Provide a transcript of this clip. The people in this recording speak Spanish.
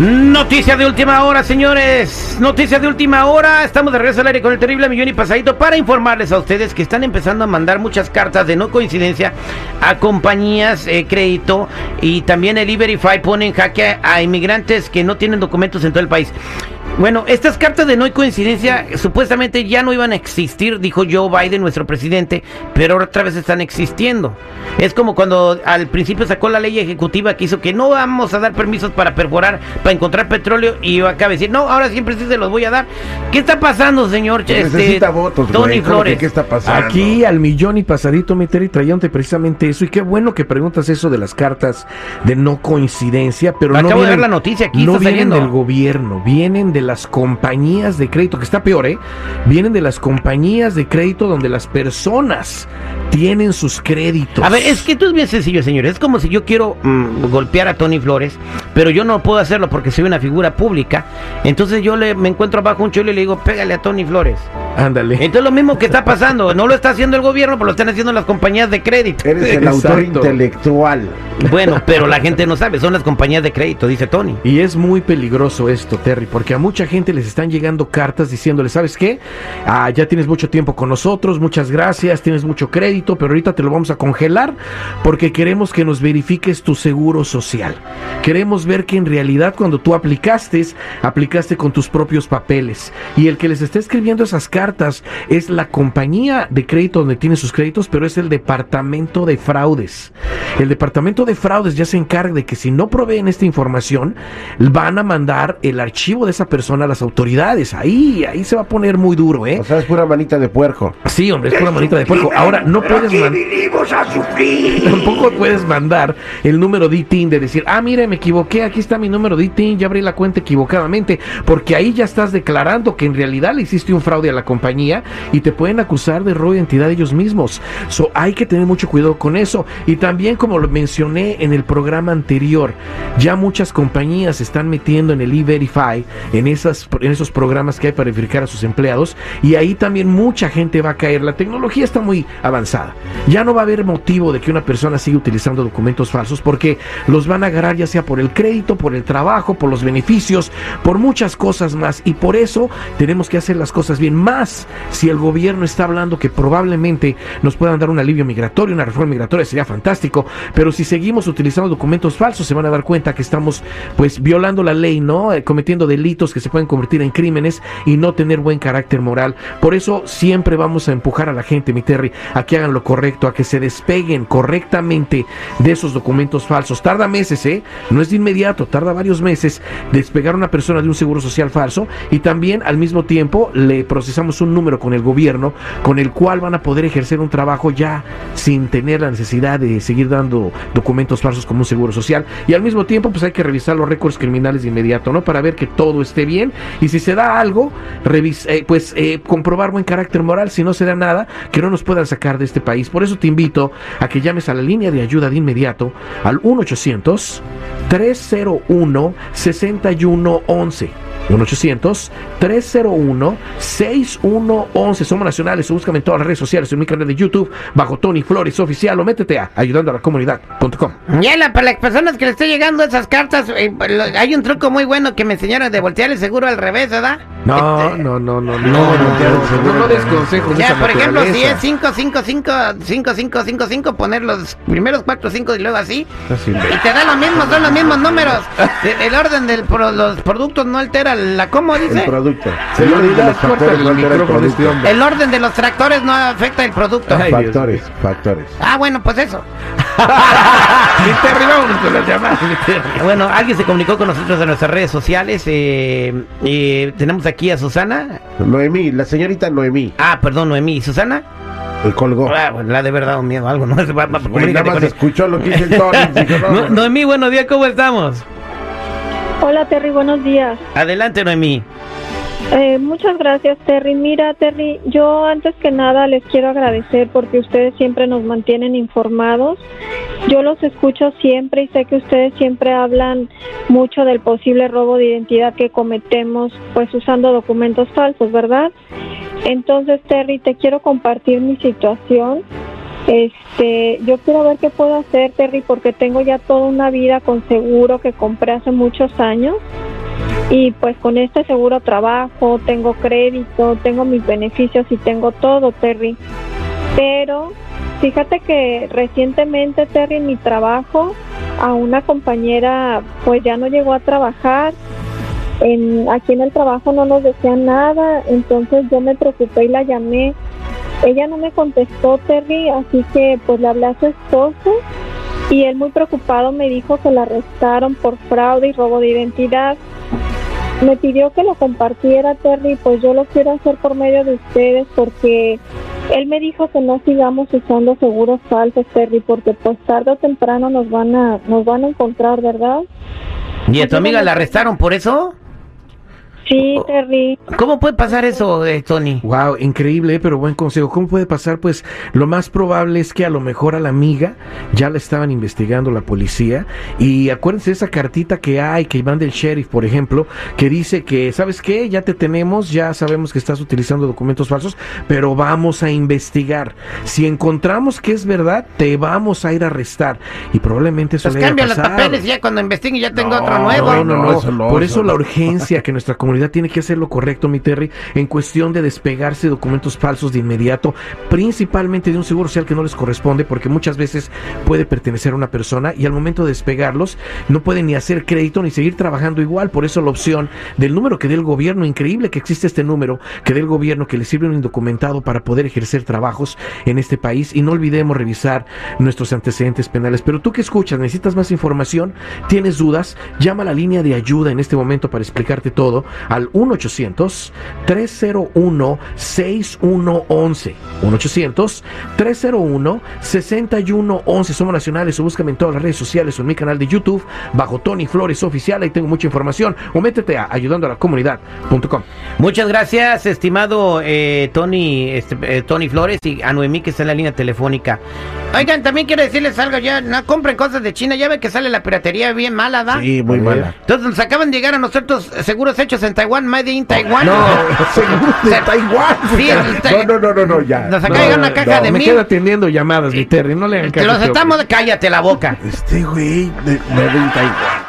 Noticia de última hora, señores. Noticia de última hora. Estamos de regreso al aire con el terrible millón y pasadito para informarles a ustedes que están empezando a mandar muchas cartas de no coincidencia a compañías eh, crédito y también el E-Verify pone en jaque a inmigrantes que no tienen documentos en todo el país. Bueno, estas cartas de no coincidencia supuestamente ya no iban a existir, dijo Joe Biden, nuestro presidente, pero otra vez están existiendo. Es como cuando al principio sacó la ley ejecutiva que hizo que no vamos a dar permisos para perforar, para encontrar petróleo, y acaba de decir, no, ahora siempre sí se los voy a dar. ¿Qué está pasando, señor? Este, Necesita votos, Tony Flores. ¿Qué está pasando? Aquí al millón y pasadito, mi Terry, trayéndote precisamente eso. Y qué bueno que preguntas eso de las cartas de no coincidencia, pero Acabo no de vienen, ver la noticia, aquí no está vienen saliendo. del gobierno, vienen de las compañías de crédito, que está peor, ¿eh? Vienen de las compañías de crédito donde las personas tienen sus créditos. A ver, es que esto es bien sencillo, señores. Es como si yo quiero mm, golpear a Tony Flores, pero yo no puedo hacerlo porque soy una figura pública. Entonces yo le, me encuentro abajo un chulo y le digo, pégale a Tony Flores. Ándale. Entonces lo mismo que está pasando. No lo está haciendo el gobierno, pero lo están haciendo las compañías de crédito. Eres el autor intelectual. Bueno, pero la gente no sabe. Son las compañías de crédito, dice Tony. Y es muy peligroso esto, Terry, porque a mucha gente les están llegando cartas diciéndole, ¿sabes qué? Ah, ya tienes mucho tiempo con nosotros, muchas gracias, tienes mucho crédito, pero ahorita te lo vamos a congelar porque queremos que nos verifiques tu seguro social. Queremos ver que en realidad cuando tú aplicaste, aplicaste con tus propios papeles. Y el que les está escribiendo esas cartas es la compañía de crédito donde tiene sus créditos, pero es el departamento de fraudes. El departamento de fraudes ya se encarga de que si no proveen esta información, van a mandar el archivo de esa persona a las autoridades. Ahí, ahí se va a poner muy duro, ¿eh? O sea, es pura manita de puerco. Sí, hombre, es pura manita de puerco. Ahora, no puedes mandar. Tampoco puedes mandar el número de ITIN de decir, ah, mire, me equivoqué, aquí está mi número de ITIN, ya abrí la cuenta equivocadamente, porque ahí ya estás declarando que en realidad le hiciste un fraude a la compañía y te pueden acusar de robo de identidad ellos mismos. So, hay que tener mucho cuidado con eso. Y también, como lo mencioné en el programa anterior, ya muchas compañías se están metiendo en el E-Verify, en, esas, en esos programas que hay para verificar a sus empleados, y ahí también mucha gente va a caer. La tecnología está muy avanzada. Ya no va a haber motivo de que una persona siga utilizando documentos falsos porque los van a agarrar ya sea por el crédito, por el trabajo, por los beneficios, por muchas cosas más. Y por eso tenemos que hacer las cosas bien. Más si el gobierno está hablando que probablemente nos puedan dar un alivio migratorio, una reforma migratoria, sería fantástico. Pero si seguimos utilizando documentos falsos, se van a dar cuenta que estamos pues violando la ley, ¿no? Eh, cometiendo delitos que se pueden convertir en crímenes y no tener buen carácter moral. Por eso siempre vamos a empujar a la gente, mi Terry, a que hagan lo correcto, a que se despeguen correctamente de esos documentos falsos. Tarda meses, ¿eh? No es de inmediato, tarda varios meses despegar a una persona de un seguro social falso y también al mismo tiempo le procesamos un número con el gobierno con el cual van a poder ejercer un trabajo ya sin tener la necesidad de seguir dando documentos falsos como un seguro social y al mismo tiempo pues hay que revisar los récords criminales de inmediato, ¿no? Para ver que todo esté bien y si se da algo, eh, pues eh, comprobar buen carácter moral, si no se da nada, que no nos puedan sacar de este país. Por eso te invito a que llames a la línea de ayuda de inmediato al 1 800 301 6111 1-800-301-6111. Somos nacionales. Búscame en todas las redes sociales, en mi canal de YouTube, bajo Tony Flores Oficial, o métete a ayudando a la comunidad.com. Ya, la- para las personas que le esté llegando esas cartas, eh, hay un truco muy bueno que me enseñaron de voltear el seguro al revés, ¿verdad? No, no, no, no, no, no, no, des consejos. Ya, por ejemplo, si es 5, 5, 5, 5, 5, 5, 5, poner los primeros 4, 5 y luego así. Y te da los mismos, son los mismos números. El orden de los productos no altera la, ¿cómo dice? El producto. El orden de los el orden de los tractores no afecta el producto. Factores, factores. Ah, bueno, pues eso. Bueno, alguien se comunicó con nosotros en nuestras redes sociales. Eh, eh, tenemos aquí a Susana. Noemí, la señorita Noemí. Ah, perdón, Noemí. ¿Susana? El colgó. Ah, bueno, la de verdad un miedo, algo, ¿no? Va- nada más él. escuchó lo que dice el Tony. No- Noemí, buenos días, ¿cómo estamos? Hola Terry, buenos días. Adelante, Noemí. Eh, muchas gracias Terry. Mira Terry, yo antes que nada les quiero agradecer porque ustedes siempre nos mantienen informados. Yo los escucho siempre y sé que ustedes siempre hablan mucho del posible robo de identidad que cometemos pues usando documentos falsos, ¿verdad? Entonces Terry, te quiero compartir mi situación. Este, yo quiero ver qué puedo hacer, Terry, porque tengo ya toda una vida con seguro que compré hace muchos años Y pues con este seguro trabajo, tengo crédito, tengo mis beneficios y tengo todo, Terry. Pero fíjate que recientemente, Terry, en mi trabajo, a una compañera pues ya no llegó a trabajar. En, aquí en el trabajo no nos decían nada, entonces yo me preocupé y la llamé. Ella no me contestó, Terry, así que pues le hablé a su esposo y él muy preocupado me dijo que la arrestaron por fraude y robo de identidad. Me pidió que lo compartiera, Terry, pues yo lo quiero hacer por medio de ustedes porque él me dijo que no sigamos usando seguros falsos, Terry, porque pues tarde o temprano nos van a nos van a encontrar, ¿verdad? ¿Y a tu amiga la arrestaron por eso? Sí, Terry. ¿Cómo puede pasar eso, eh, Tony? Wow, increíble, pero buen consejo. ¿Cómo puede pasar? Pues lo más probable es que a lo mejor a la amiga ya la estaban investigando la policía. Y acuérdense de esa cartita que hay, que van del sheriff, por ejemplo, que dice que, ¿sabes qué? Ya te tenemos, ya sabemos que estás utilizando documentos falsos, pero vamos a investigar. Si encontramos que es verdad, te vamos a ir a arrestar. Y probablemente eso Pues le haya cambia los papeles y ya cuando investiguen ya tengo otro No, nuevo. No, no, no. eso no, Por eso eso la urgencia que nuestra comunidad tiene que hacer lo correcto, mi Terry, en cuestión de despegarse de documentos falsos de inmediato, principalmente de un seguro social que no les corresponde, porque muchas veces puede pertenecer a una persona y al momento de despegarlos no pueden ni hacer crédito ni seguir trabajando igual. Por eso la opción del número que dé el gobierno, increíble que existe este número que dé el gobierno que le sirve un indocumentado para poder ejercer trabajos en este país y no olvidemos revisar nuestros antecedentes penales. Pero tú que escuchas, necesitas más información, tienes dudas, llama a la línea de ayuda en este momento para explicarte todo al 1-800-301-6111. 1-800-301-6111. Somos nacionales o búscame en todas las redes sociales o en mi canal de YouTube bajo Tony Flores Oficial. Ahí tengo mucha información. O métete a ayudando a la comunidad.com. Muchas gracias, estimado eh, Tony, este, eh, Tony Flores y a Noemí que está en la línea telefónica. Oigan, también quiero decirles algo ya, no compren cosas de China, ya ven que sale la piratería bien mala, ¿da? Sí, muy mala. Entonces nos acaban de llegar a nosotros seguros hechos en Taiwán, made in Taiwán. No, seguro de Taiwán. Sí, No, no, no, no, no, ya. Nos acaba de llegar una caja de me mil. quedo atendiendo llamadas, mi Terry. No le hagan Te caso los este estamos, cállate la boca. Este güey de, de Taiwán.